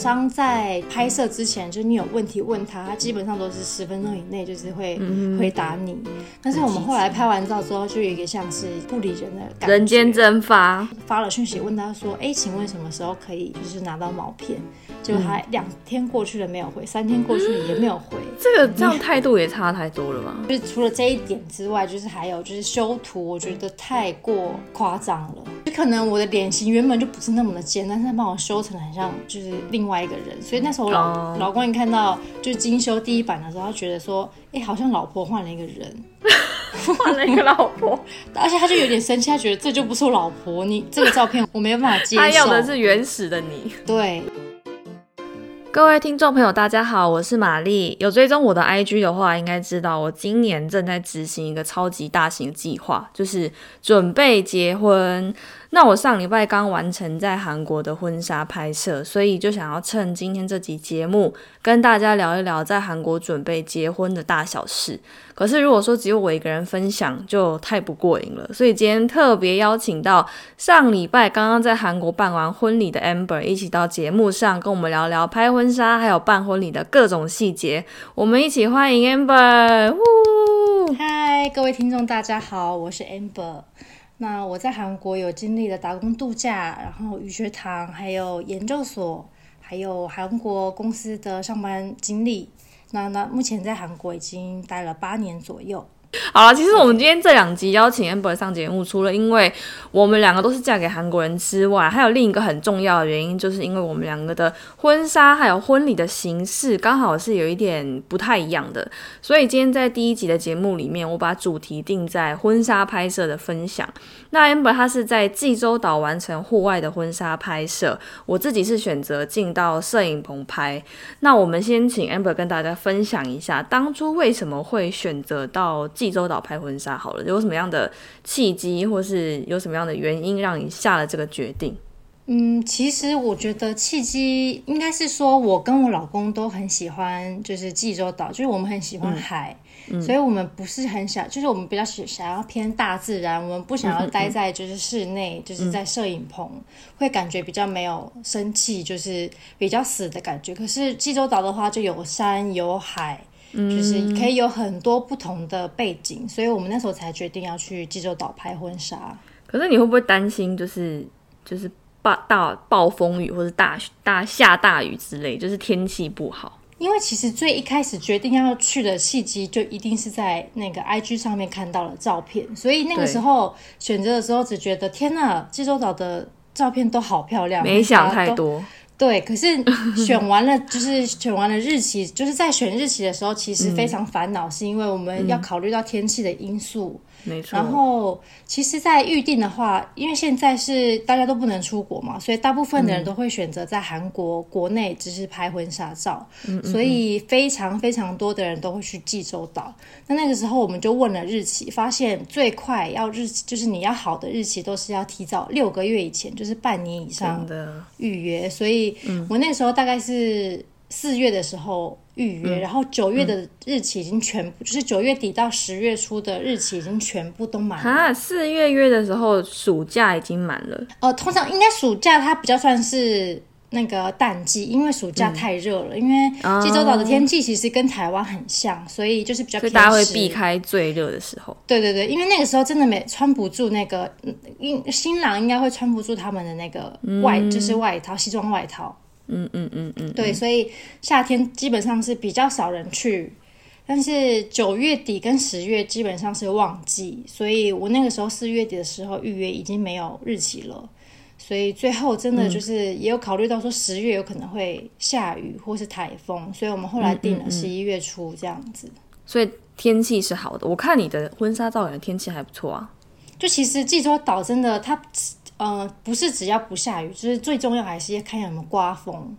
商在拍摄之前，就是你有问题问他，他基本上都是十分钟以内就是会回答你。但是我们后来拍完照之后，就有一个像是不理人的感觉。人间蒸发，发了讯息问他说：“哎，请问什么时候可以就是拿到毛片？”就他两天过去了没有回，三天过去了也没有回。这个这样态度也差太多了吧？就是除了这一点之外，就是还有就是修图，我觉得太过夸张了。就可能我的脸型原本就不是那么的尖，但是他帮我修成很像就是另外一个人。所以那时候老老公一看到就精修第一版的时候，他觉得说，哎，好像老婆换了一个人，换了一个老婆，而且他就有点生气，他觉得这就不是我老婆，你这个照片我没有办法接受。他要的是原始的你，对。各位听众朋友，大家好，我是玛丽。有追踪我的 IG 的话，应该知道我今年正在执行一个超级大型计划，就是准备结婚。那我上礼拜刚完成在韩国的婚纱拍摄，所以就想要趁今天这集节目跟大家聊一聊在韩国准备结婚的大小事。可是如果说只有我一个人分享，就太不过瘾了。所以今天特别邀请到上礼拜刚刚在韩国办完婚礼的 Amber 一起到节目上跟我们聊聊拍婚纱还有办婚礼的各种细节。我们一起欢迎 Amber。嗨，各位听众，大家好，我是 Amber。那我在韩国有经历了打工度假，然后语学堂，还有研究所，还有韩国公司的上班经历。那那目前在韩国已经待了八年左右。好了，其实我们今天这两集邀请 Amber 上节目，除了因为我们两个都是嫁给韩国人之外，还有另一个很重要的原因，就是因为我们两个的婚纱还有婚礼的形式刚好是有一点不太一样的。所以今天在第一集的节目里面，我把主题定在婚纱拍摄的分享。那 Amber 她是在济州岛完成户外的婚纱拍摄，我自己是选择进到摄影棚拍。那我们先请 Amber 跟大家分享一下，当初为什么会选择到。济州岛拍婚纱好了，有什么样的契机，或是有什么样的原因让你下了这个决定？嗯，其实我觉得契机应该是说，我跟我老公都很喜欢，就是济州岛，就是我们很喜欢海，所以我们不是很想，就是我们比较想想要偏大自然，我们不想要待在就是室内，就是在摄影棚，会感觉比较没有生气，就是比较死的感觉。可是济州岛的话，就有山有海。就是可以有很多不同的背景，所以我们那时候才决定要去济州岛拍婚纱。可是你会不会担心，就是就是暴大暴风雨或者大大下大雨之类，就是天气不好？因为其实最一开始决定要去的契机，就一定是在那个 IG 上面看到了照片，所以那个时候选择的时候，只觉得天呐，济州岛的照片都好漂亮，没想太多。对，可是 选完了，就是选完了日期，就是在选日期的时候，其实非常烦恼，是因为我们要考虑到天气的因素。没错。然后，其实，在预定的话，因为现在是大家都不能出国嘛，所以大部分的人都会选择在韩国国内只是拍婚纱照。嗯所以，非常非常多的人都会去济州岛。那那个时候，我们就问了日期，发现最快要日期，就是你要好的日期，都是要提早六个月以前，就是半年以上的预约。所以，我那时候大概是。四月的时候预约，然后九月的日期已经全部，就是九月底到十月初的日期已经全部都满了。啊，四月约的时候暑假已经满了。哦，通常应该暑假它比较算是那个淡季，因为暑假太热了。因为济州岛的天气其实跟台湾很像，所以就是比较大家会避开最热的时候。对对对，因为那个时候真的没穿不住那个，应新郎应该会穿不住他们的那个外，就是外套，西装外套。嗯嗯嗯嗯，对，所以夏天基本上是比较少人去，但是九月底跟十月基本上是旺季，所以我那个时候四月底的时候预约已经没有日期了，所以最后真的就是也有考虑到说十月有可能会下雨或是台风，所以我们后来定了十一月初这样子。所以天气是好的，我看你的婚纱照，感觉天气还不错啊。就其实济州岛真的它。呃，不是只要不下雨，就是最重要还是要看有没有刮风。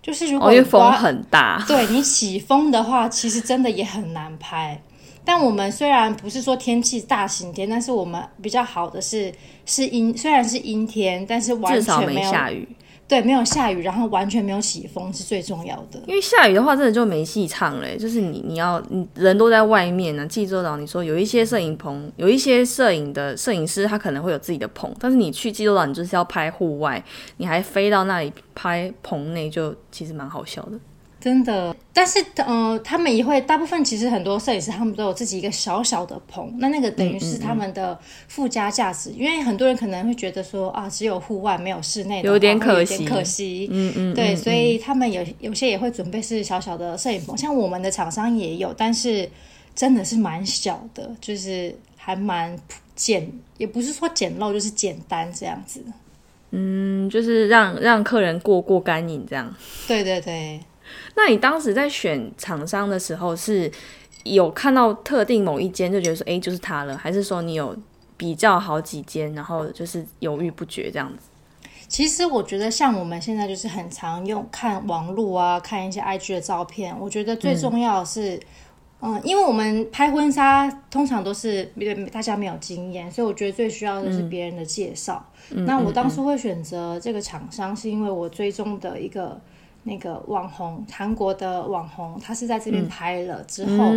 就是如果风很大，对你起风的话，其实真的也很难拍。但我们虽然不是说天气大晴天，但是我们比较好的是是阴，虽然是阴天，但是完全没有下雨。对，没有下雨，然后完全没有起风是最重要的。因为下雨的话，真的就没戏唱了。就是你你要你人都在外面呢、济州岛，你说有一些摄影棚，有一些摄影的摄影师，他可能会有自己的棚，但是你去济州岛，你就是要拍户外，你还飞到那里拍棚内，就其实蛮好笑的。真的，但是呃，他们也会大部分其实很多摄影师他们都有自己一个小小的棚，那那个等于是他们的附加价值，因为很多人可能会觉得说啊，只有户外没有室内的，有点可惜点可惜。嗯嗯，对，嗯所以他们有有些也会准备是小小的摄影棚，像我们的厂商也有，但是真的是蛮小的，就是还蛮简，也不是说简陋，就是简单这样子。嗯，就是让让客人过过干瘾这样。对对对，那你当时在选厂商的时候，是有看到特定某一间就觉得说，哎、就是它了，还是说你有比较好几间，然后就是犹豫不决这样子？其实我觉得像我们现在就是很常用看网络啊，看一些 IG 的照片，我觉得最重要的是。嗯，因为我们拍婚纱通常都是因为大家没有经验，所以我觉得最需要的是别人的介绍。那我当初会选择这个厂商，是因为我追踪的一个那个网红，韩国的网红，他是在这边拍了之后，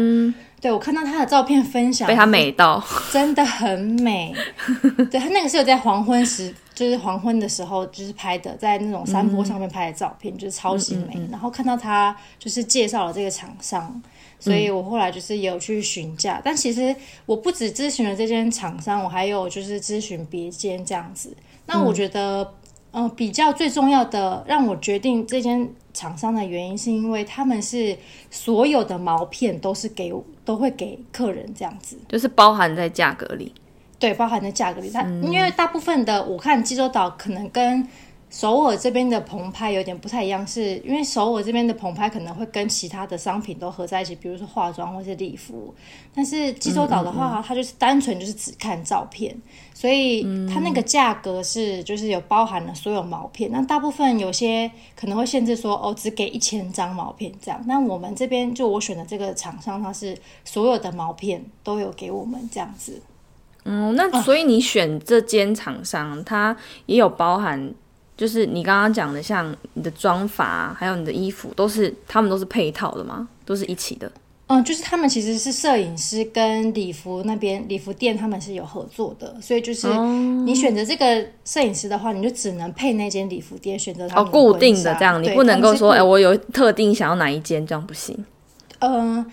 对我看到他的照片分享，被他美到，真的很美。对他那个是有在黄昏时，就是黄昏的时候，就是拍的，在那种山坡上面拍的照片，就是超级美。然后看到他就是介绍了这个厂商，所以我后来就是也有去询价。但其实我不止咨询了这间厂商，我还有就是咨询别间这样子。那我觉得，嗯、比较最重要的让我决定这间厂商的原因，是因为他们是所有的毛片都是给都会给客人这样子。就是包含在价格里。对，包含在价格里。它、因为大部分的我看济州岛可能跟首尔这边的棚拍有点不太一样，是因为首尔这边的棚拍可能会跟其他的商品都合在一起，比如说化妆或是礼服。但是济州岛的话，它就是单纯就是只看照片，所以它那个价格是就是有包含了所有毛片。那大部分有些可能会限制说哦，只给一千张毛片这样。那我们这边就我选的这个厂商，它是所有的毛片都有给我们这样子。嗯，那所以你选这间厂商，它也有包含，就是你刚刚讲的，像你的妆法啊，还有你的衣服，都是他们都是配套的吗？都是一起的？嗯，就是他们其实是摄影师跟礼服那边礼服店，他们是有合作的，所以就是哦你选择这个摄影师的话，你就只能配那间礼服店，选择他哦，固定的这样，你不能够说，哎、我有特定想要哪一间，这样不行。嗯，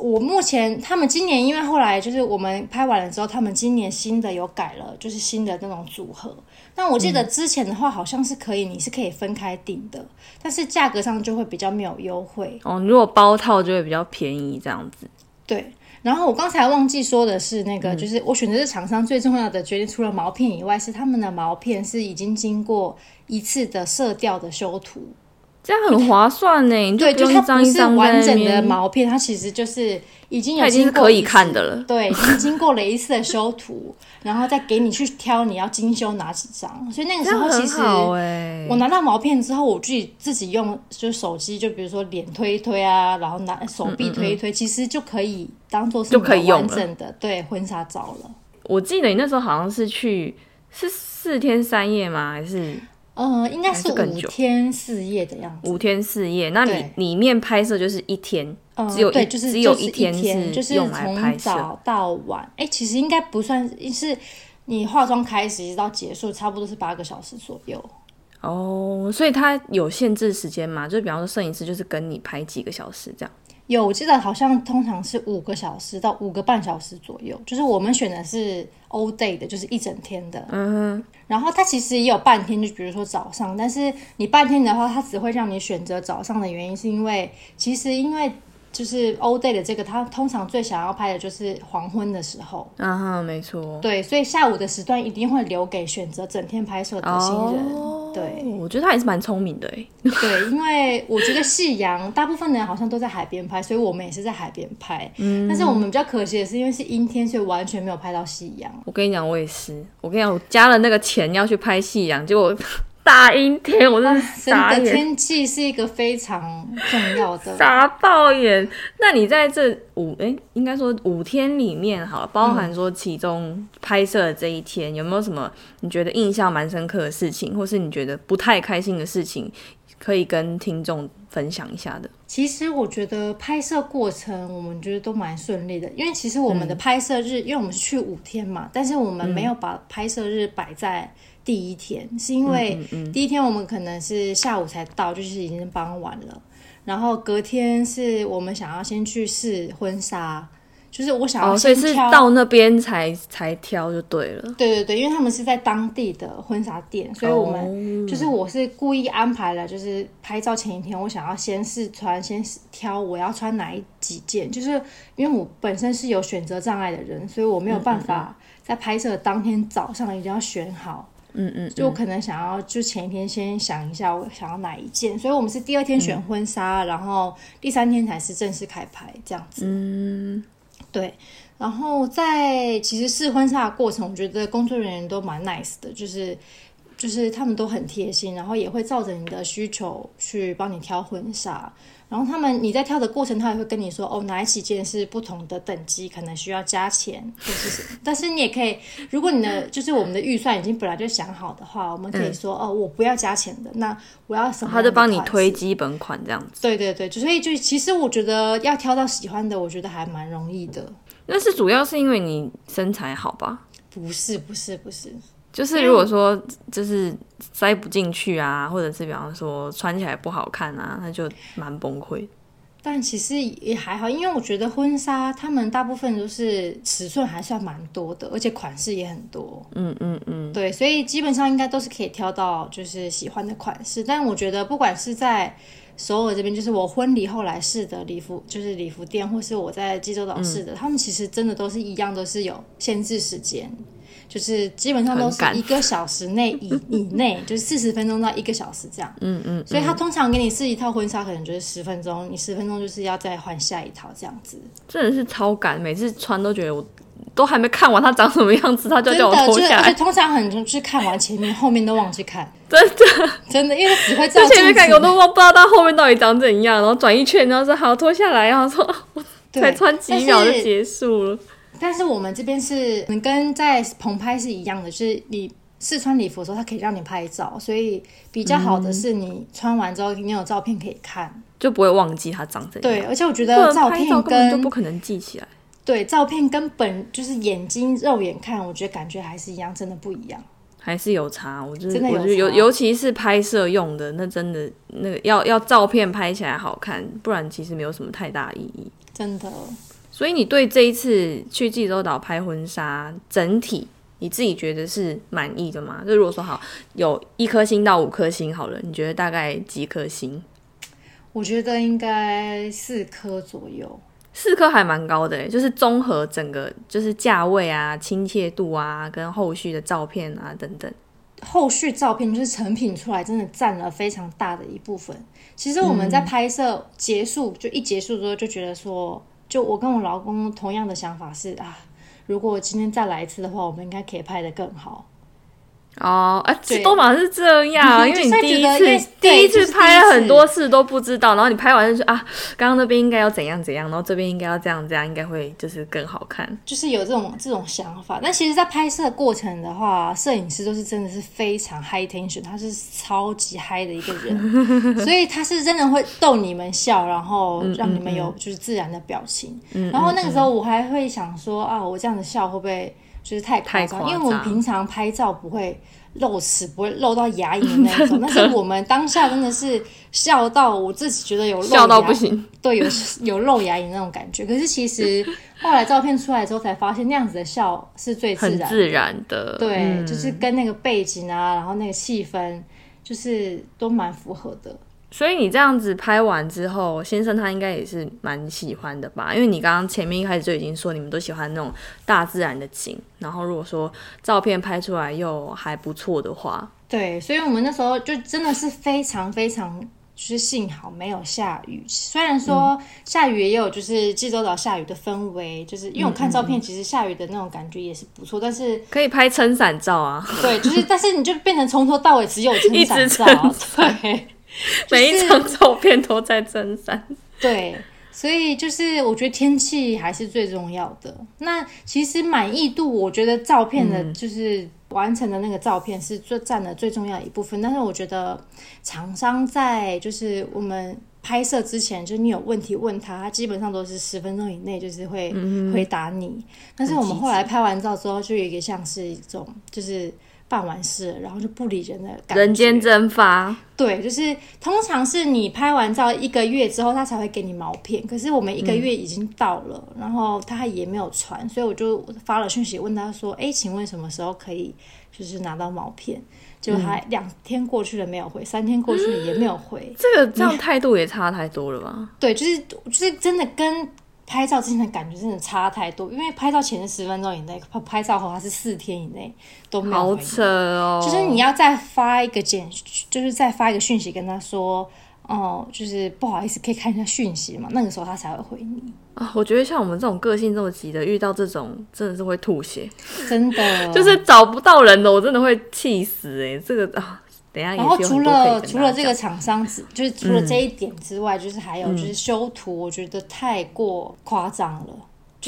我目前他们今年因为后来就是我们拍完了之后，他们今年新的有改了，就是新的那种组合。那我记得之前的话好像是可以，你是可以分开订的，但是价格上就会比较没有优惠。哦，如果包套就会比较便宜，这样子。对，然后我刚才忘记说的是，那个、嗯就是我选择的厂商最重要的决定，除了毛片以外，是他们的毛片是已经经过一次的色调的修图。这样很划算呢，对，就它不是张一张完整的，毛片，它其实就是已经有已经过可以看的了。对，已经经过了一次的修图，然后再给你去挑你要精修哪几张。所以那个时候其实。我拿到毛片之后，我自己自己用就手机，就比如说脸推一推啊，然后拿手臂推一推，其实就可以当做是可以完整的对婚纱照了。我记得你那时候好像是去是四天三夜吗？还是呃，应该是五天四夜的样子。五天四夜？那你里面拍摄就是一天，呃，只有一对，就是只有一天天，就是用来拍早到晚。哎，其实应该不算是你化妆开始一直到结束，差不多是八个小时左右。哦，所以它有限制时间嘛？就是比方说摄影师就是跟你拍几个小时这样。有，我记得好像通常是五个小时到五个半小时左右，就是我们选的是 all day 的，就是一整天的。嗯然后它其实也有半天，就比如说早上，但是你半天的话，它只会让你选择早上的原因，是因为其实因为就是 all day 的这个，他通常最想要拍的就是黄昏的时候，啊哈，没错。对，所以下午的时段一定会留给选择整天拍摄的新人。哦对我觉得他还是蛮聪明的哎。对，因为我觉得夕阳，大部分的人好像都在海边拍，所以我们也是在海边拍。嗯，但是我们比较可惜的是，因为是阴天，所以完全没有拍到夕阳。我跟你讲，我也是。我跟你讲，我加了那个钱要去拍夕阳，结果大阴天，我真的。天气是一个非常重要的。傻爆眼！那你在这五诶，应该说五天里面好了，包含说其中拍摄的这一天，有没有什么你觉得印象蛮深刻的事情，或是你觉得不太开心的事情，可以跟听众分享一下的？其实我觉得拍摄过程我们觉得都蛮顺利的，因为其实我们的拍摄日，因为我们是去五天嘛，但是我们没有把拍摄日摆在第一天，是因为第一天我们可能是下午才到，就是已经傍晚了，然后隔天是我们想要先去试婚纱，就是我想要哦，所以。是到那边才才挑就对了。对对对，因为他们是在当地的婚纱店，所以我们、哦就是我是故意安排了，就是拍照前一天，我想要先试穿，先挑我要穿哪一几件，就是因为我本身是有选择障碍的人，所以我没有办法在拍摄当天早上一定要选好。嗯嗯，就可能想要，就前一天先想一下我想要哪一件，所以我们是第二天选婚纱，然后第三天才是正式开拍这样子。嗯，对，然后在其实试婚纱的过程，我觉得工作人员都蛮 nice 的，就是就是他们都很贴心，然后也会照着你的需求去帮你挑婚纱。然后他们你在挑的过程，他也会跟你说哦，哪几件是不同的等级，可能需要加钱，或是什么。但是你也可以，如果你的就是我们的预算已经本来就想好的话，我们可以说、哦，我不要加钱的，那我要什么？他就帮你推基本款这样子。对对对，所以就其实我觉得要挑到喜欢的，我觉得还蛮容易的。那是主要是因为你身材好吧？不是不是不是，就是如果说就是塞不进去啊，或者是比方说穿起来不好看啊，那就蛮崩溃。但其实也还好，因为我觉得婚纱他们大部分都是尺寸还算蛮多的，而且款式也很多。嗯嗯嗯，对，所以基本上应该都是可以挑到就是喜欢的款式。但我觉得不管是在首尔这边，就是我婚礼后来试的礼服，就是礼服店，或是我在济州岛试嗯的，他们其实真的都是一样，都是有限制时间。就是基本上都是一个小时内以 以内，就是四十分钟到一个小时这样。嗯嗯，所以他通常给你试一套婚纱，可能就是十分钟，你十分钟就是要再换下一套这样子。真的是超赶，每次穿都觉得我都还没看完它长什么样子，他就叫我脱下来。而且通常很就是看完前面，后面都忘记看，真的，真的，因为只会照之前。面看我都忘不知道它后面到底长怎样，然后转一圈，然后说好脱下来，然后说 才穿几秒就结束了。但是我们这边是跟在棚拍是一样的，就是你试穿礼服的时候，它可以让你拍照，所以比较好的是你穿完之后你有照片可以看。就不会忘记它长怎样。对，而且我觉得照片然拍照根本就不可能记起来。对照片跟本就是眼睛肉眼看，我觉得感觉还是一样，真的不一样。还是有差，我觉得真的有我觉得尤尤其是拍摄用的，那真的那个要要照片拍起来好看，不然其实没有什么太大意义。真的，所以你对这一次去济州岛拍婚纱，整体你自己觉得是满意的吗？就如果说好有一颗星到五颗星好了，你觉得大概几颗星？我觉得应该四颗左右。四颗还蛮高的诶，就是综合整个就是价位啊、亲切度啊，跟后续的照片啊等等。后续照片就是成品出来，真的占了非常大的一部分。其实我们在拍摄结束，就一结束之后就觉得说，就我跟我老公同样的想法是啊，如果我今天再来一次的话，我们应该可以拍得更好。哦，啊，对。多马是这样，因为你就是第一次第一次拍了很多次都不知道，然后你拍完就说啊，刚刚那边应该要怎样怎样，然后这边应该要这样这样，应该会就是更好看。就是有这种这种想法，但其实，在拍摄过程的话，摄影师都是真的是非常 high tension，他是超级嗨的一个人，所以他是真的会逗你们笑，然后让你们有就是自然的表情。然后那个时候我还会想说啊，我这样子笑会不会就是太夸张？因为我们平常拍照不会露齿，不会露到牙龈的那一种，但是我们当下真的是笑到我自己觉得有露笑到不行，对，有有露牙龈那种感觉。可是其实后来照片出来之后，才发现那样子的笑是最自然的。自然的。对，嗯就是跟那个背景啊，然后那个气氛，就是都蛮符合的。所以你这样子拍完之后，先生他应该也是蛮喜欢的吧？因为你刚刚前面一开始就已经说你们都喜欢那种大自然的景，然后如果说照片拍出来又还不错的话，对，所以我们那时候就真的是非常非常就是幸好没有下雨。虽然说下雨也有就是济州岛下雨的氛围，就是因为我看照片，其实下雨的那种感觉也是不错。但是可以拍撑伞照啊，对，就是但是你就变成从头到尾只有撑伞照，对，每一张照片都在增删，对。所以就是我觉得天气还是最重要的。那其实满意度，我觉得照片的就是完成的那个照片是最占了最重要的一部分。但是我觉得厂商在就是我们拍摄之前，就是你有问题问他，他基本上都是十分钟以内就是会回答你。但是我们后来拍完照之后，就有一个像是一种就是。办完事，然后就不理人的感觉，人间蒸发。对，就是通常是你拍完照一个月之后，他才会给你毛片。可是我们一个月已经到了，然后他也没有传，所以我就发了讯息问他说：“哎，请问什么时候可以就是拿到毛片？”结果他两天过去了没有回，三天过去了也没有回。这个这样态度也差太多了吧？对，就是就是真的跟。拍照之前的感觉真的差太多，因为拍照前是十分钟以内，拍拍照后它是四天以内都没有好扯哦！就是你要再发一个简，就是再发一个讯息跟他说，哦，就是不好意思，可以看一下讯息嘛？那个时候他才会回你啊。我觉得像我们这种个性这么急的，遇到这种真的是会吐血，真的 就是找不到人的，我真的会气死哎！这个啊。然后除了除了这个厂商，就是除了这一点之外，就是还有就是修图，我觉得太过夸张了。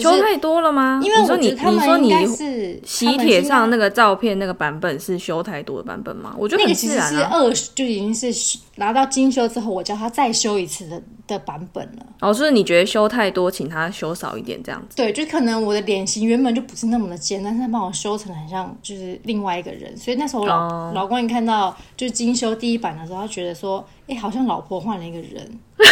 修太多了吗？因为我说你，你说你是喜帖上那个照片那个版本是修太多的版本吗？我觉得那个其实是二，就已经是拿到精修之后，我叫他再修一次的的版本了。哦，就是你觉得修太多，请他修少一点这样子？对，就可能我的脸型原本就不是那么的尖，但是他帮我修成很像就是另外一个人，所以那时候老老公一看到就是精修第一版的时候，他觉得说，哎，好像老婆换了一个人。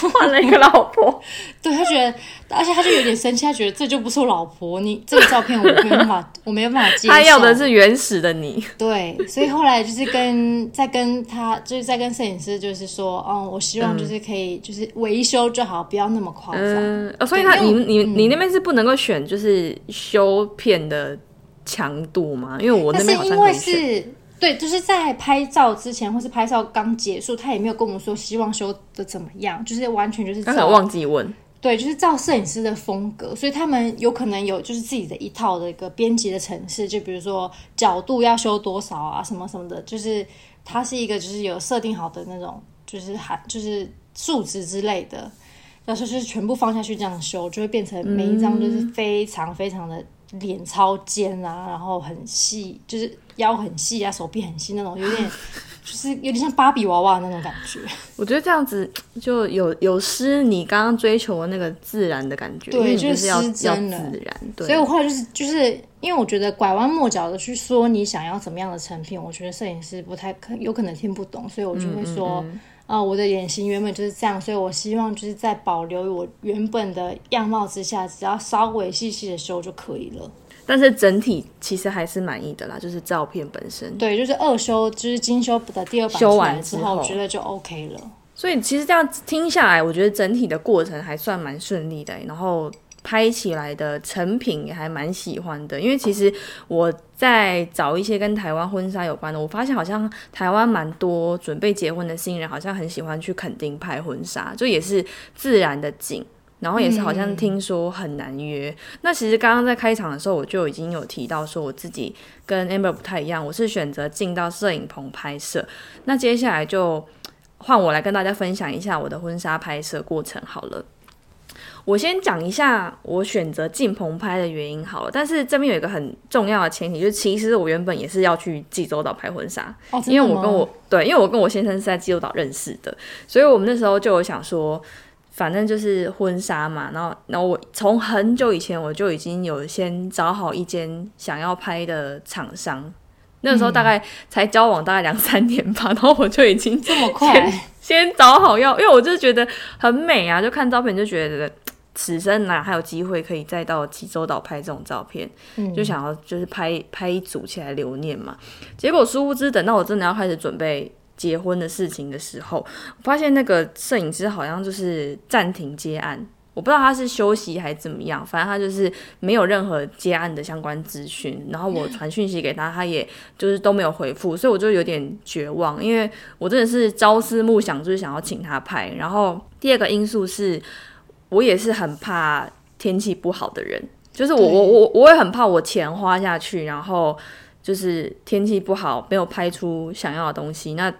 换了一个老婆，对他觉得，而且他就有点生气，他觉得这就不是我老婆，你这个照片我没办法，我没有办法接受。他要的是原始的你。对，所以后来就是跟在跟他，就是在跟摄影师，就是说，哦，我希望就是可以就是维修就好，不要那么夸张。嗯，所以他你你你那边是不能够选就是修片的强度吗？因为我那边好像可以选。对，就是在拍照之前，或是拍照刚结束，他也没有跟我们说希望修的怎么样，就是完全就是刚才忘记问。对，就是照摄影师的风格，所以他们有可能有就是自己的一套的一个编辑的程式，就比如说角度要修多少啊，什么什么的，就是它是一个就是有设定好的那种，就是还就是数值之类的，要是就是全部放下去这样修，就会变成每一张都是非常非常的脸超尖啊，然后很细，就是。腰很细啊，手臂很细那种，有点就是有点像芭比娃娃那种感觉。我觉得这样子就有有失你刚刚追求的那个自然的感觉，对，就是要要自然。对，所以我后来就是就是因为我觉得拐弯抹角的去说你想要怎么样的成品，我觉得摄影师不太可有可能听不懂，所以我就会说，啊，我的脸型原本就是这样，所以我希望就是在保留我原本的样貌之下，只要稍微细细的修就可以了。但是整体其实还是满意的啦，就是照片本身。对，就是二修，就是精修的第二版修完之后，我觉得就 OK 了。所以其实这样听下来，我觉得整体的过程还算蛮顺利的，然后拍起来的成品也还蛮喜欢的。因为其实我在找一些跟台湾婚纱有关的，我发现好像台湾蛮多准备结婚的新人，好像很喜欢去垦丁拍婚纱，就也是自然的景。然后也是好像听说很难约。那其实刚刚在开场的时候，我就已经有提到说，我自己跟 Amber 不太一样，我是选择进到摄影棚拍摄。那接下来就换我来跟大家分享一下我的婚纱拍摄过程好了。我先讲一下我选择进棚拍的原因好了，但是这边有一个很重要的前提，就是其实我原本也是要去济州岛拍婚纱，因为我跟我对，因为我跟我先生是在济州岛认识的，所以我们那时候就有想说。反正就是婚纱嘛，然后，然后我从很久以前我就已经有先找好一间想要拍的厂商，那时候大概才交往大概两三年吧，然后我就已经这么快先找好要，因为我就觉得很美啊，就看照片就觉得此生哪还有机会可以再到济州岛拍这种照片，就想要就是拍拍一组起来留念嘛。结果殊不知，等到我真的要开始准备。结婚的事情的时候，我发现那个摄影师好像就是暂停接案。我不知道他是休息还是怎么样，反正他就是没有任何接案的相关资讯。然后我传讯息给他，他也就是都没有回复，所以我就有点绝望，因为我真的是朝思暮想，就是想要请他拍。然后第二个因素是，我也是很怕天气不好的人，就是我我我我也很怕我钱花下去，然后就是天气不好，没有拍出想要的东西，那。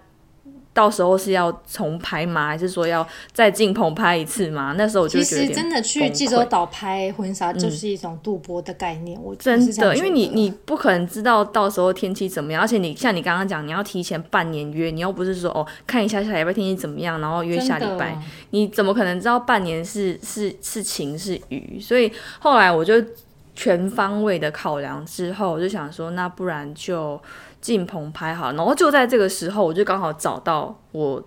到时候是要重拍吗？还是说要再进棚拍一次吗？那时候我就觉得其实真的去济州岛拍婚纱就是一种赌博的概念。我真的，因为你你不可能知道到时候天气怎么样，而且你像你刚刚讲，你要提前半年约，你又不是说哦看一下下礼拜天气怎么样，然后约下礼拜，你怎么可能知道半年是是是晴是雨？所以后来我就全方位的考量之后，我就想说，那不然就。进棚拍好，然后就在这个时候，我就刚好找到我，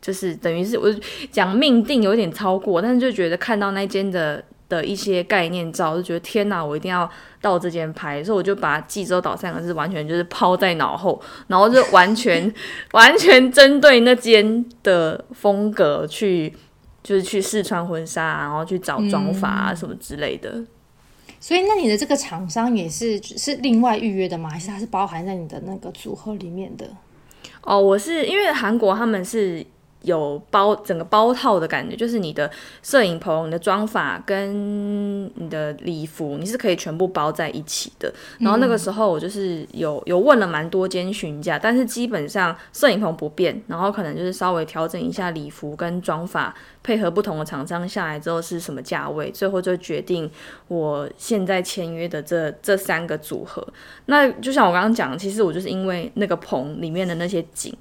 就是等于是我讲命定有点超过，但是就觉得看到那间的的一些概念照，就觉得天哪，我一定要到这间拍，所以我就把济州岛三个字完全就是抛在脑后，然后就完全 完全针对那间的风格去，就是去试穿婚纱，然后去找妆法啊什么之类的。所以，那你的这个厂商也是是另外预约的吗？还是它是包含在你的那个组合里面的？哦，我是因为韩国他们是。有包整个包套的感觉，就是你的摄影棚、你的妆法跟你的礼服，你是可以全部包在一起的。然后那个时候我就是有有问了蛮多间询价，但是基本上摄影棚不变，然后可能就是稍微调整一下礼服跟妆法，配合不同的厂商下来之后是什么价位，最后就决定我现在签约的这这三个组合。那就像我刚刚讲，其实我就是因为那个棚里面的那些景，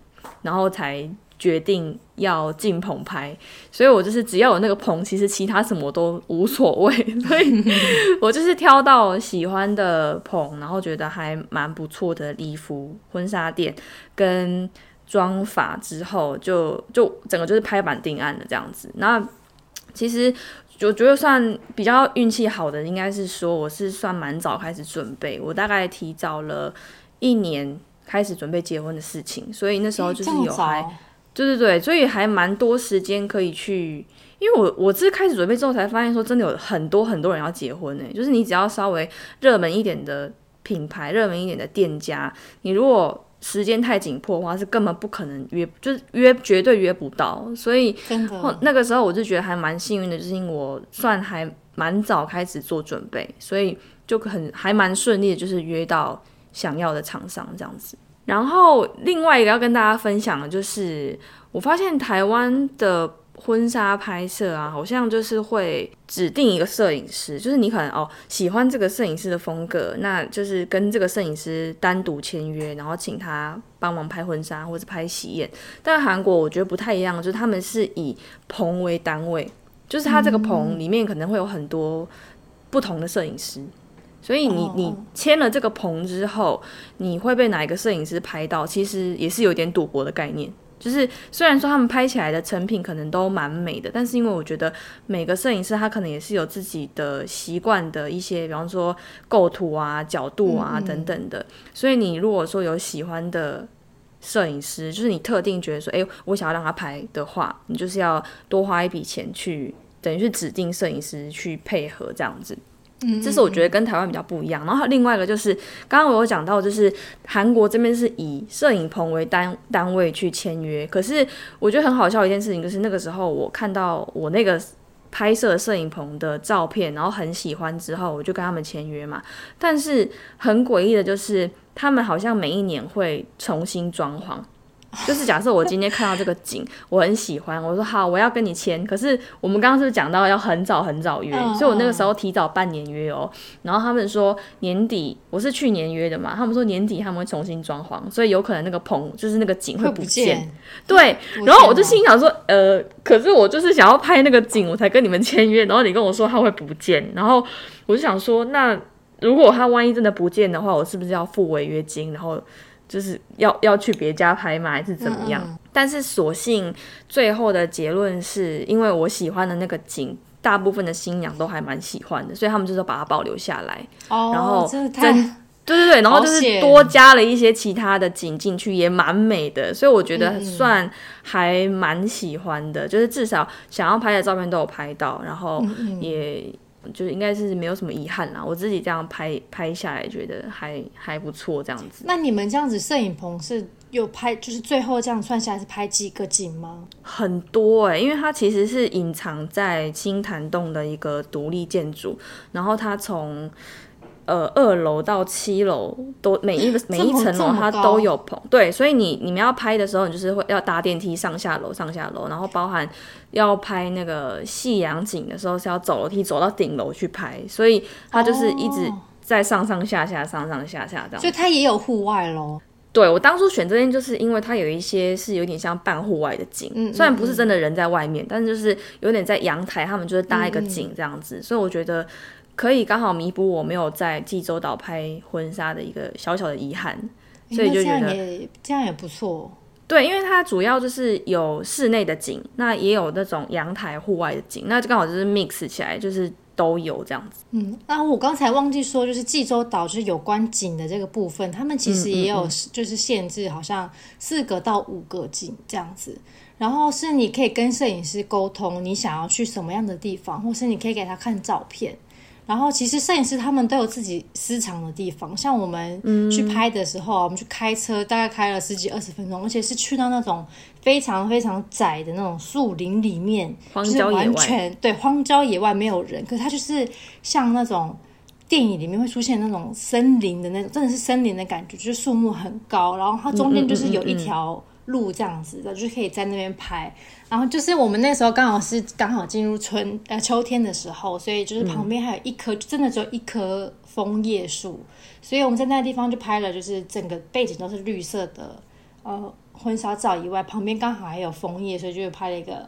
然后才。决定要进棚拍，所以我就是只要有那个棚，其实其他什么都无所谓。所以 我就是挑到喜欢的棚，然后觉得还蛮不错的礼服、婚纱店跟妆法之后，就就整个就是拍板定案的这样子。那其实我觉得算比较运气好的，应该是说我是算蛮早开始准备，我大概提早了一年开始准备结婚的事情，所以那时候就是有还。对对对，所以还蛮多时间可以去，因为我我是开始准备之后才发现说，真的有很多很多人要结婚呢。就是你只要稍微热门一点的品牌、热门一点的店家，你如果时间太紧迫的话，是根本不可能约，就是约绝对约不到。所以那个时候我就觉得还蛮幸运的，就是因为我算还蛮早开始做准备，所以就很还蛮顺利的，就是约到想要的厂商这样子。然后另外一个要跟大家分享的就是，我发现台湾的婚纱拍摄啊，好像就是会指定一个摄影师，就是你可能哦喜欢这个摄影师的风格，那就是跟这个摄影师单独签约，然后请他帮忙拍婚纱或者拍喜宴。但韩国我觉得不太一样，就是他们是以棚为单位，就是他这个棚里面可能会有很多不同的摄影师。所以你你签了这个棚之后，你会被哪一个摄影师拍到？其实也是有点赌博的概念。就是虽然说他们拍起来的成品可能都蛮美的，但是因为我觉得每个摄影师他可能也是有自己的习惯的一些，比方说构图啊、角度啊等等的。所以你如果说有喜欢的摄影师，就是你特定觉得说，哎，我想要让他拍的话，你就是要多花一笔钱去，等于是指定摄影师去配合这样子。这是我觉得跟台湾比较不一样。然后另外一个就是，刚刚我有讲到，就是韩国这边是以摄影棚为单单位去签约。可是我觉得很好笑一件事情，就是那个时候我看到我那个拍摄摄影棚的照片，然后很喜欢之后，我就跟他们签约嘛。但是很诡异的就是，他们好像每一年会重新装潢。就是假设我今天看到这个景，我很喜欢，我说好，我要跟你签。可是我们刚刚是不是讲到要很早很早约，所以我那个时候提早半年约哦。然后他们说年底，我是去年约的嘛，他们说年底他们会重新装潢，所以有可能那个棚就是那个景会不见。对，然后我就心想说，呃，可是我就是想要拍那个景，我才跟你们签约。然后你跟我说他会不见，然后我就想说，那如果他万一真的不见的话，我是不是要付违约金？然后。就是要要去别家拍吗，还是怎么样？但是所幸最后的结论是因为我喜欢的那个景，大部分的新娘都还蛮喜欢的，所以他们就说把它保留下来。哦，然后真对对对，然后就是多加了一些其他的景进去，也蛮美的，所以我觉得算还蛮喜欢的，就是至少想要拍的照片都有拍到，然后也就是应该是没有什么遗憾啦。我自己这样拍拍下来，觉得还还不错，这样子那你们这样子摄影棚是有拍，就是最后这样算下来是拍几个景吗？很多哎、因为它其实是隐藏在青潭洞的一个独立建筑，然后它从呃二楼到七楼都每一个 每一层楼它都有棚，对，所以你你们要拍的时候，你就是会要搭电梯上下楼上下楼，然后包含要拍那个夕阳景的时候是要走楼梯走到顶楼去拍，所以它就是一直哦在上上下下上上下下这样所。以它也有户外喽。对我当初选这边，就是因为它有一些是有点像半户外的景，嗯虽然不是真的人在外面，但是就是有点在阳台，他们就是搭一个景这样子，所以我觉得可以刚好弥补我没有在济州岛拍婚纱的一个小小的遗憾，所以就觉得也这样也不错。对，因为它主要就是有室内的景，那也有那种阳台户外的景，那就刚好就是 mix 起来，就是都有这样子。嗯，那我刚才忘记说，就是济州岛就是有关景的这个部分，他们其实也有就是限制，好像四个到五个景这样子。然后是你可以跟摄影师沟通，你想要去什么样的地方，或是你可以给他看照片。然后其实摄影师他们都有自己私藏的地方，像我们去拍的时候啊，我们去开车，大概开了十几二十分钟，而且是去到那种非常非常窄的那种树林里面，荒就是完全对荒郊野外没有人，可是它就是像那种电影里面会出现那种森林的那种，真的是森林的感觉，就是树木很高，然后它中间就是有一条路这样子的，就是可以在那边拍。然后就是我们那时候刚好是刚好进入春呃秋天的时候，所以就是旁边还有一棵，就真的只有一棵枫叶树，所以我们在那个地方就拍了，就是整个背景都是绿色的呃婚纱照以外，旁边刚好还有枫叶，所以就拍了一个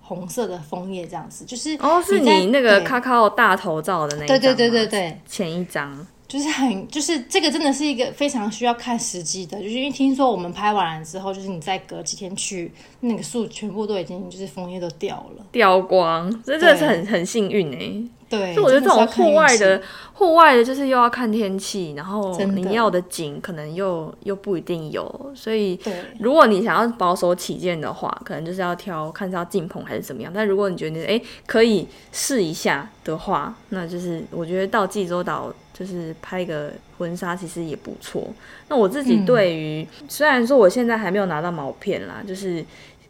红色的枫叶这样子，就是哦，是你那个对卡卡大头照的那一张对对对吗对对，前一张。就是很，就是这个真的是一个非常需要看时机的，就是因为听说我们拍完了之后，就是你再隔几天去，那个树全部都已经就是枫叶都掉了。掉光，这真的是很很幸运哎。对，就我觉得这种户外的，户外的就是又要看天气，然后你要的景可能又又不一定有，所以如果你想要保守起见的话，可能就是要挑看是要进棚还是怎么样。但如果你觉得诶可以试一下的话，那就是我觉得到济州岛就是拍个婚纱其实也不错。那我自己嗯对于、虽然说我现在还没有拿到毛片啦，就是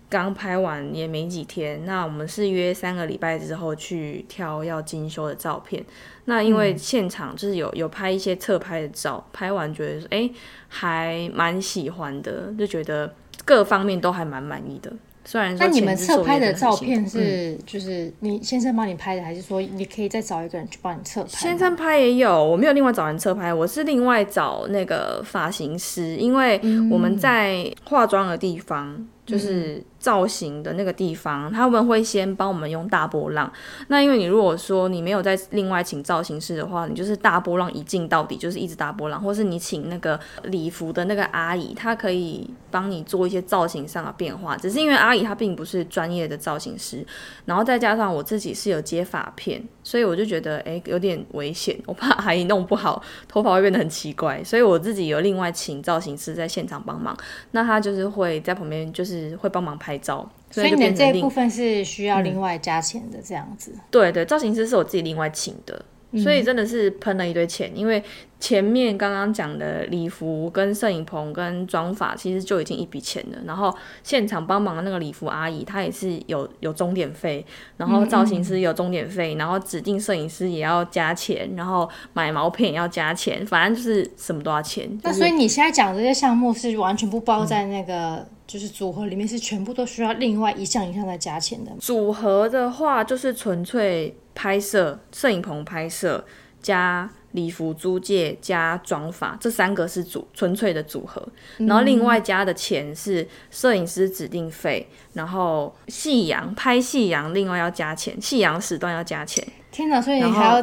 刚拍完也没几天，那我们是约三个礼拜之后去挑要精修的照片。那因为现场就是有有拍一些侧拍的照，拍完觉得说，哎、还蛮喜欢的，就觉得各方面都还蛮满意的。虽然说那你们侧拍的照片嗯是、就是你先生帮你拍的，还是说你可以再找一个人去帮你侧拍？先生拍也有，我没有另外找人侧拍，我是另外找那个发型师，因为我们在化妆的地方，就是造型的那个地方，他们会先帮我们用大波浪。那因为你如果说你没有再另外请造型师的话，你就是大波浪一镜到底，就是一直大波浪，或是你请那个礼服的那个阿姨，她可以帮你做一些造型上的变化。只是因为阿姨她并不是专业的造型师，然后再加上我自己是有接发片，所以我就觉得诶有点危险，我怕阿姨弄不好，头发会变得很奇怪，所以我自己有另外请造型师在现场帮忙，那他就是会在旁边就是会帮忙拍照，所以你的这一部分是需要另外加钱的，这样子。对对，造型师是我自己另外请的，所以真的是喷了一堆钱，因为前面刚刚讲的礼服、跟摄影棚、跟妆发，其实就已经一笔钱了。然后现场帮忙的那个礼服阿姨，她也是有有钟点费，然后造型师有钟点费，然后指定摄影师也要加钱，然后买毛片也要加钱，反正就是什么都要钱。就是那所以你现在讲的这些项目是完全不包在那个就是组合里面，是全部都需要另外一项一项再加钱的。组合的话，就是纯粹拍摄、摄影棚拍摄加礼服租借加妆发，这三个是组纯粹的组合。然后另外加的钱是摄影师指定费，然后夕阳拍夕阳另外要加钱，夕阳时段要加钱。天哪！所以你还要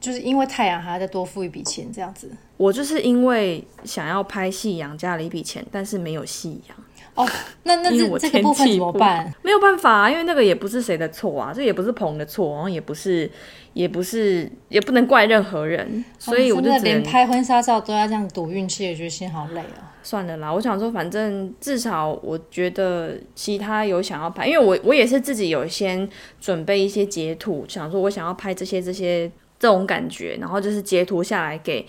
就是因为太阳还要再多付一笔钱，这样子。我就是因为想要拍夕阳加了一笔钱，但是没有夕阳。哦，那那这这个部分怎么办？没有办法啊，因为那个也不是谁的错啊，这也不是棚的错，然后也不是，也不是，也不能怪任何人，所以我就连拍婚纱照都要这样赌运气，也觉得心好累哦。算了啦。我想说，反正至少我觉得其他有想要拍，因为我我也是自己有先准备一些截图，想说我想要拍这些这些这种感觉，然后就是截图下来给。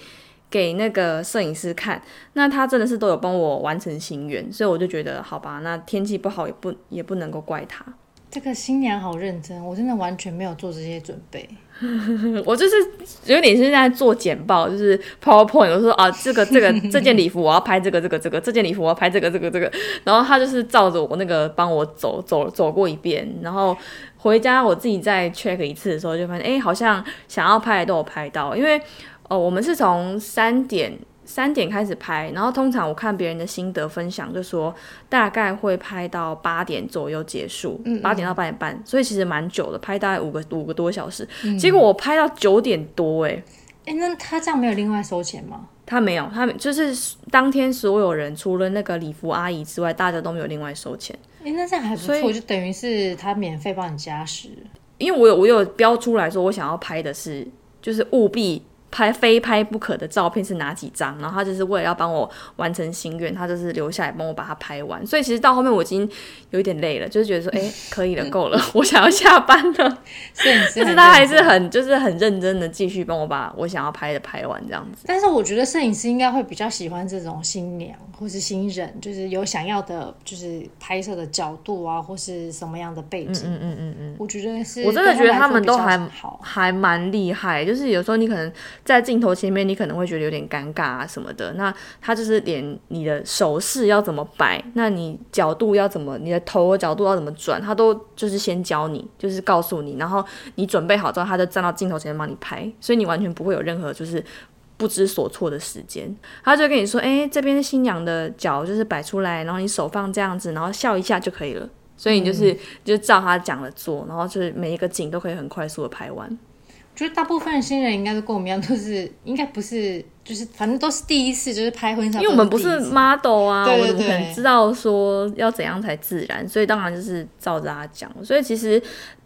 给那个摄影师看，那他真的是都有帮我完成心愿，所以我就觉得好吧，那天气不好也不也不能够怪他。这个新娘好认真，我真的完全没有做这些准备。我就是有点是在做简报，就是 PowerPoint。我说啊，这个这个这件礼服我要拍这个这个这个，这件礼服我要拍这个这个这个。然后他就是照着我那个帮我走走走过一遍，然后回家我自己再 check 一次的时候，就发现哎，好像想要拍的都有拍到。因为哦，我们是从三点三点开始拍，然后通常我看别人的心得分享，就说大概会拍到八点左右结束，八点到八点半，所以其实蛮久的，拍大概五个五个多小时。结果我拍到九点多，哎，哎，那他这样没有另外收钱吗？他没有，他就是当天所有人除了那个礼服阿姨之外，大家都没有另外收钱。哎，那这样还不错，就等于是他免费帮你加时。因为我有我有标出来说，我想要拍的是，就是务必。拍非拍不可的照片是哪几张？然后他就是为了要帮我完成心愿，他就是留下来帮我把它拍完。所以其实到后面我已经有一点累了，就是觉得说，哎，可以了，够了，我想要下班了。但是他还是很就是很认真的继续帮我把我想要拍的拍完这样子。但是我觉得摄影师应该会比较喜欢这种新娘或是新人，就是有想要的，就是拍摄的角度啊，或是什么样的背景。嗯嗯嗯嗯，我觉得是，我真的觉得他们都还好，还蛮厉害。就是有时候你可能。在镜头前面，你可能会觉得有点尴尬啊什么的。那他就是连你的手势要怎么摆，那你角度要怎么，你的头的角度要怎么转，他都就是先教你，就是告诉你。然后你准备好之后，他就站到镜头前面帮你拍，所以你完全不会有任何就是不知所措的时间。他就跟你说：“哎，这边新娘的脚就是摆出来，然后你手放这样子，然后笑一下就可以了。”所以你就是就照他讲的做，然后就是每一个景都可以很快速的拍完。觉得大部分的新人应该都跟我们一样，都是应该不是，就是反正都是第一次，就是拍婚纱。因为我们不是 model 啊，我怎么可能知道说要怎样才自然？所以当然就是照着他讲。所以其实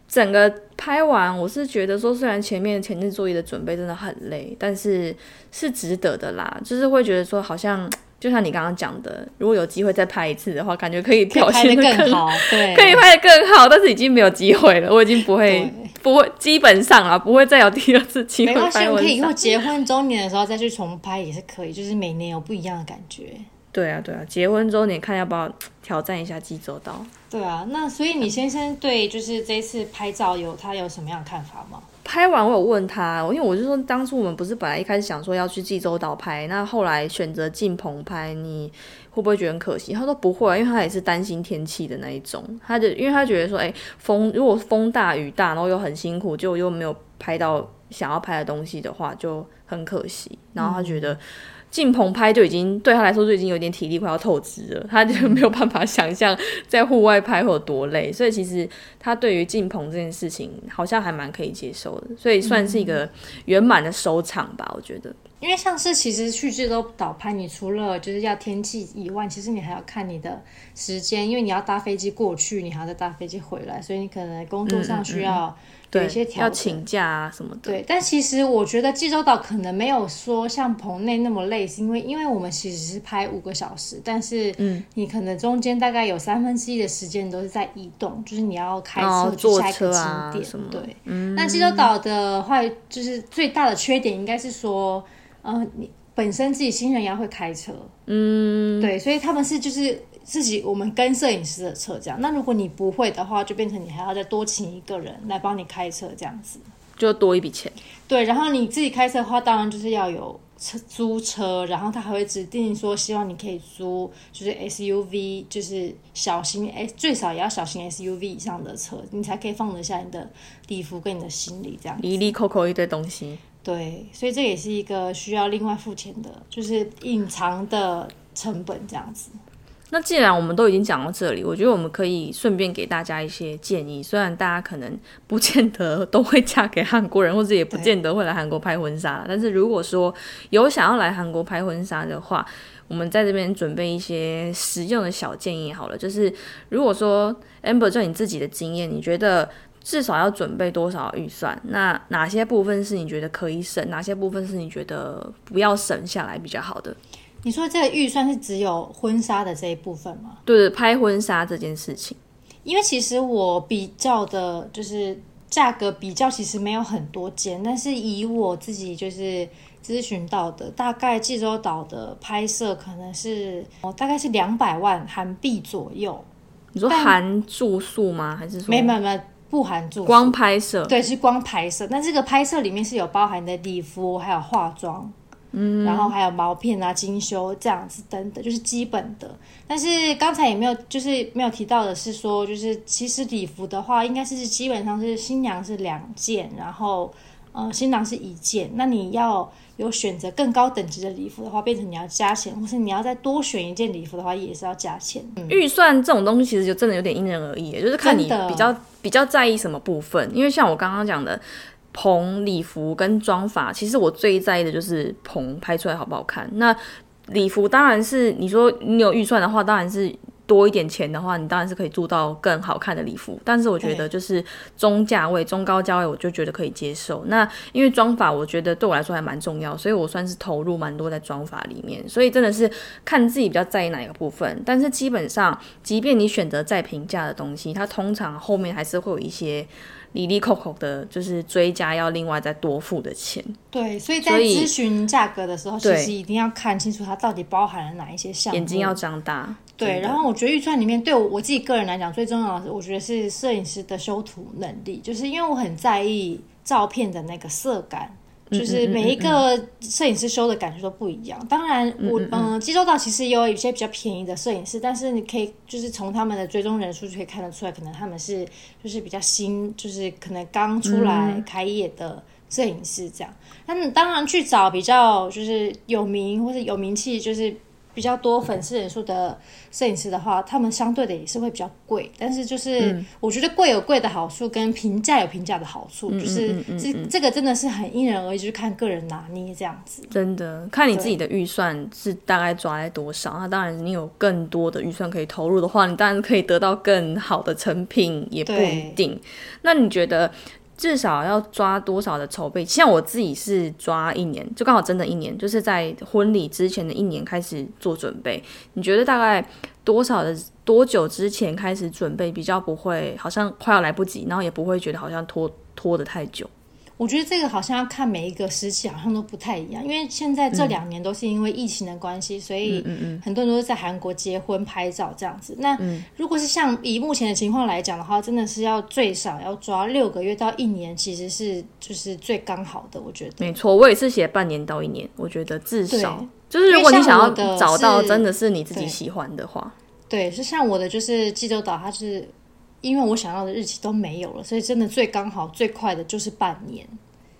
整个拍完，我是觉得说，虽然前面前置作业的准备真的很累，但是是值得的啦。就是会觉得说，好像。就像你刚刚讲的，如果有机会再拍一次的话，感觉可以表现更好，对，可以拍的更好。但是已经没有机会了，我已经不会，不会，基本上啊，不会再有第二次机会拍。没关系，我可以以后结婚周年的时候再去重拍也是可以，就是每年有不一样的感觉。对啊，对啊，结婚周年看要不要挑战一下济州岛？对啊，那所以你先生对就是这次拍照有他有什么样的看法吗？拍完我有问他，因为我就说当初我们不是本来一开始想说要去济州岛拍，那后来选择进棚拍，你会不会觉得很可惜？他说不会，因为他也是担心天气的那一种，他就因为他觉得说，哎，风如果风大雨大，然后又很辛苦，就又没有拍到想要拍的东西的话，就很可惜。然后他觉得。进棚拍就已经对他来说就已经有点体力快要透支了，他就没有办法想象在户外拍会有多累，所以其实他对于进棚这件事情好像还蛮可以接受的，所以算是一个圆满的收场吧，我觉得。因为像是其实去济州岛拍，你除了就是要天气以外，其实你还要看你的时间，因为你要搭飞机过去，你还要再搭飞机回来，所以你可能工作上需要。有一些要请假啊什么的。对，但其实我觉得济州岛可能没有说像棚内那么累，是因为因为我们其实是拍五个小时，但是嗯，你可能中间大概有三分之一的时间都是在移动，就是你要开车去下一个景点。对，那济州岛的话，就是最大的缺点应该是说，呃，你本身自己新人要会开车，嗯，对，所以他们是就是。自己我们跟摄影师的车这样，那如果你不会的话，就变成你还要再多请一个人来帮你开车这样子，就多一笔钱。对，然后你自己开车的话，当然就是要有车租车，然后他还会指定说希望你可以租就是 SUV，就是小型 S 最少也要小型 SUV 以上的车，你才可以放得下你的礼服跟你的行李这样。一粒扣扣一堆东西。对，所以这也是一个需要另外付钱的，就是隐藏的成本这样子。那既然我们都已经讲到这里，我觉得我们可以顺便给大家一些建议。虽然大家可能不见得都会嫁给韩国人，或者也不见得会来韩国拍婚纱，但是如果说有想要来韩国拍婚纱的话，我们在这边准备一些实用的小建议好了。就是如果说 Amber 就你自己的经验，你觉得至少要准备多少预算？那哪些部分是你觉得可以省？哪些部分是你觉得不要省下来比较好的？你说这个预算是只有婚纱的这一部分吗？对，拍婚纱这件事情，因为其实我比较的，就是价格比较其实没有很多间，但是以我自己就是咨询到的，大概济州岛的拍摄可能是哦，大概是两百万韩币左右。你说含住宿吗？还是说没没没不含住宿？光拍摄？对，是光拍摄。那这个拍摄里面是有包含的礼服，还有化妆。然后还有毛片啊、精修这样子等等，就是基本的。但是刚才也没有，就是没有提到的是说，就是其实礼服的话，应该是基本上是新娘是两件，然后呃新郎是一件。那你要有选择更高等级的礼服的话，变成你要加钱，或是你要再多选一件礼服的话，也是要加钱。预算这种东西其实就真的有点因人而异，就是看你比较比较在意什么部分。因为像我刚刚讲的。棚礼服跟妆法，其实我最在意的就是棚拍出来好不好看。那礼服当然是你说你有预算的话，当然是多一点钱的话，你当然是可以做到更好看的礼服。但是我觉得就是中价位、中高价位，我就觉得可以接受。那因为妆法，我觉得对我来说还蛮重要，所以我算是投入蛮多在妆法里面。所以真的是看自己比较在意哪一个部分。但是基本上，即便你选择再平价的东西，它通常后面还是会有一些。里里扣扣的，就是追加要另外再多付的钱。对，所以在咨询价格的时候，其实一定要看清楚它到底包含了哪一些项目。眼睛要张大。对，然后我觉得预算里面，对我我自己个人来讲，最重要的，我觉得是摄影师的修图能力，就是因为我很在意照片的那个色感。就是每一个摄影师修的感觉都不一样。当然，我嗯，济州岛其实也有一些比较便宜的摄影师，但是你可以就是从他们的追踪人数就可以看得出来，可能他们是就是比较新，就是可能刚出来开业的摄影师这样。那当然去找比较就是有名或者有名气，就是。比较多粉丝人数的摄影师的话，他们相对的也是会比较贵，但是就是我觉得贵有贵的好处，跟平价有平价的好处，就是这这个真的是很因人而异，就是看个人拿捏这样子。真的，看你自己的预算是大概抓在多少，那当然你有更多的预算可以投入的话，你当然可以得到更好的成品，也不一定。那你觉得？至少要抓多少的筹备？像我自己是抓一年，就刚好真的一年，就是在婚礼之前的一年开始做准备。你觉得大概多少的多久之前开始准备，比较不会好像快要来不及，然后也不会觉得好像拖拖得太久？我觉得这个好像要看每一个时期，好像都不太一样。因为现在这两年都是因为疫情的关系，所以很多人都是在韩国结婚拍照这样子。那如果是像以目前的情况来讲的话，真的是要最少要抓六个月到一年，其实是就是最刚好的。我觉得没错，我也是写半年到一年。我觉得至少就是如果你想要找到真的是你自己喜欢的话，对，是像我的就是济州岛，它是。因为我想要的日期都没有了，所以真的最刚好、最快的就是半年，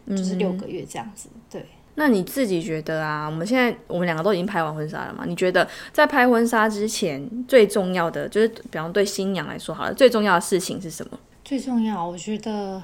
就是六个月这样子。对，那你自己觉得啊？我们现在我们两个都已经拍完婚纱了嘛？你觉得在拍婚纱之前最重要的，就是比方对新娘来说，好了，最重要的事情是什么？最重要，我觉得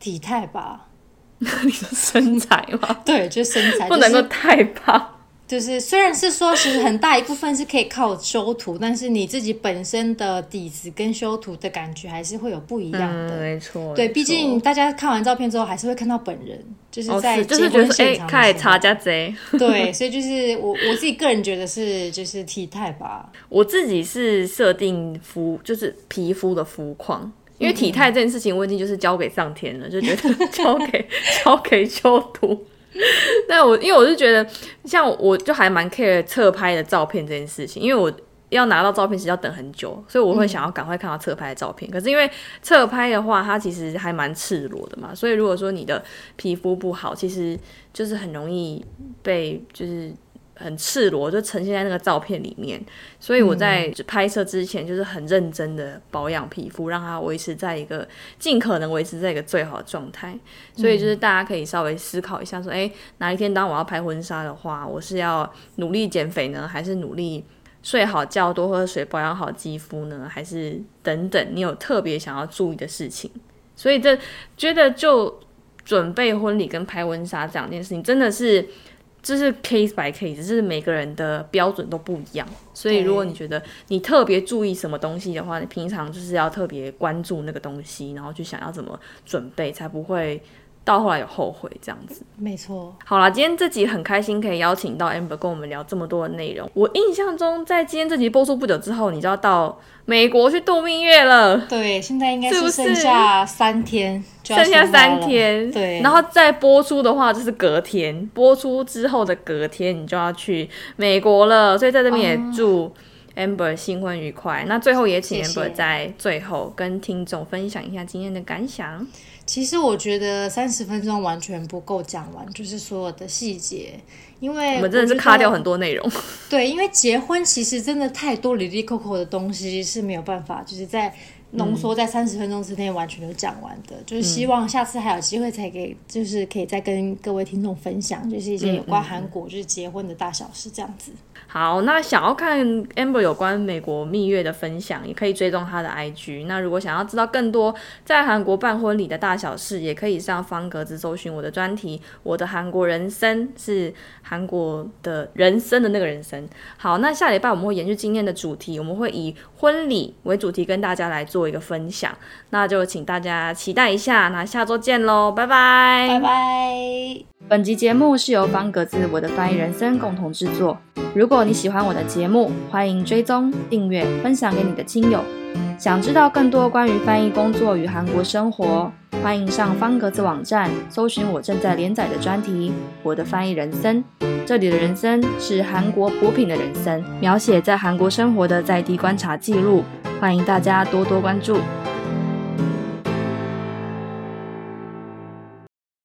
体态吧。你说身材吗？对，就身材不能够太胖。就是虽然是说，其实很大一部分是可以靠修图，但是你自己本身的底子跟修图的感觉还是会有不一样的。没错，对，毕竟大家看完照片之后，还是会看到本人，就是在结婚现场。看查家贼。对，所以就是我我自己个人觉得是就是体态吧。我自己是设定肤，就是皮肤的肤况，因为体态这件事情我已经就是交给上天了，就觉得 交给 交给修图。那我因为我是觉得，像我就还蛮 care 侧拍的照片这件事情，因为我要拿到照片其实要等很久，所以我会想要赶快看到侧拍的照片。可是因为侧拍的话，它其实还蛮赤裸的嘛，所以如果说你的皮肤不好，其实就是很容易被就是。很赤裸，就呈现在那个照片里面，所以我在拍摄之前就是很认真的保养皮肤，让它维持在一个尽可能维持在一个最好的状态。所以就是大家可以稍微思考一下，说，哎，哪一天当我要拍婚纱的话，我是要努力减肥呢，还是努力睡好觉、多喝水、保养好肌肤呢？还是等等，你有特别想要注意的事情？所以这觉得就准备婚礼跟拍婚纱这两件事情，真的是这是 case by case，就是每个人的标准都不一样。所以如果你觉得你特别注意什么东西的话，你平常就是要特别关注那个东西，然后去想要怎么准备，才不会。到后来有后悔这样子，没错。好啦，今天这集很开心可以邀请到 Amber 跟我们聊这么多的内容。我印象中，在今天这集播出不久之后，你就要到美国去度蜜月了。对，现在应该是剩下三天，剩下三天。对，然后再播出的话，就是隔天播出之后的隔天，你就要去美国了。所以在这边也祝 Amber 新婚愉快。那最后也请 Amber 在最后跟听众分享一下今天的感想。其实我觉得三十分钟完全不够讲完，就是所有的细节，因为我们真的是卡掉很多内容。对，因为结婚其实真的太多里里扣扣的东西是没有办法，就是在浓缩在三十分钟之内完全都讲完的。就是希望下次还有机会才给，就是可以再跟各位听众分享，就是一些有关韩国就是结婚的大小事这样子。好，那想要看 Amber 有关美国蜜月的分享，也可以追踪他的 IG。那如果想要知道更多在韩国办婚礼的大小事，也可以上方格子搜寻我的专题《我的韩国人生》，是韩国的人生的那个人生。好，那下礼拜我们会延续今天的主题，我们会以婚礼为主题跟大家来做一个分享。那就请大家期待一下，那下周见喽，拜拜，拜拜。本集节目是由方格子我的翻译人生共同制作。如你喜欢我的节目，欢迎追踪、订阅、分享给你的亲友。想知道更多关于翻译工作与韩国生活，欢迎上方格子网站搜寻我正在连载的专题《我的翻译人生》。这里的人生是韩国补品的人生，描写在韩国生活的在地观察记录。欢迎大家多多关注。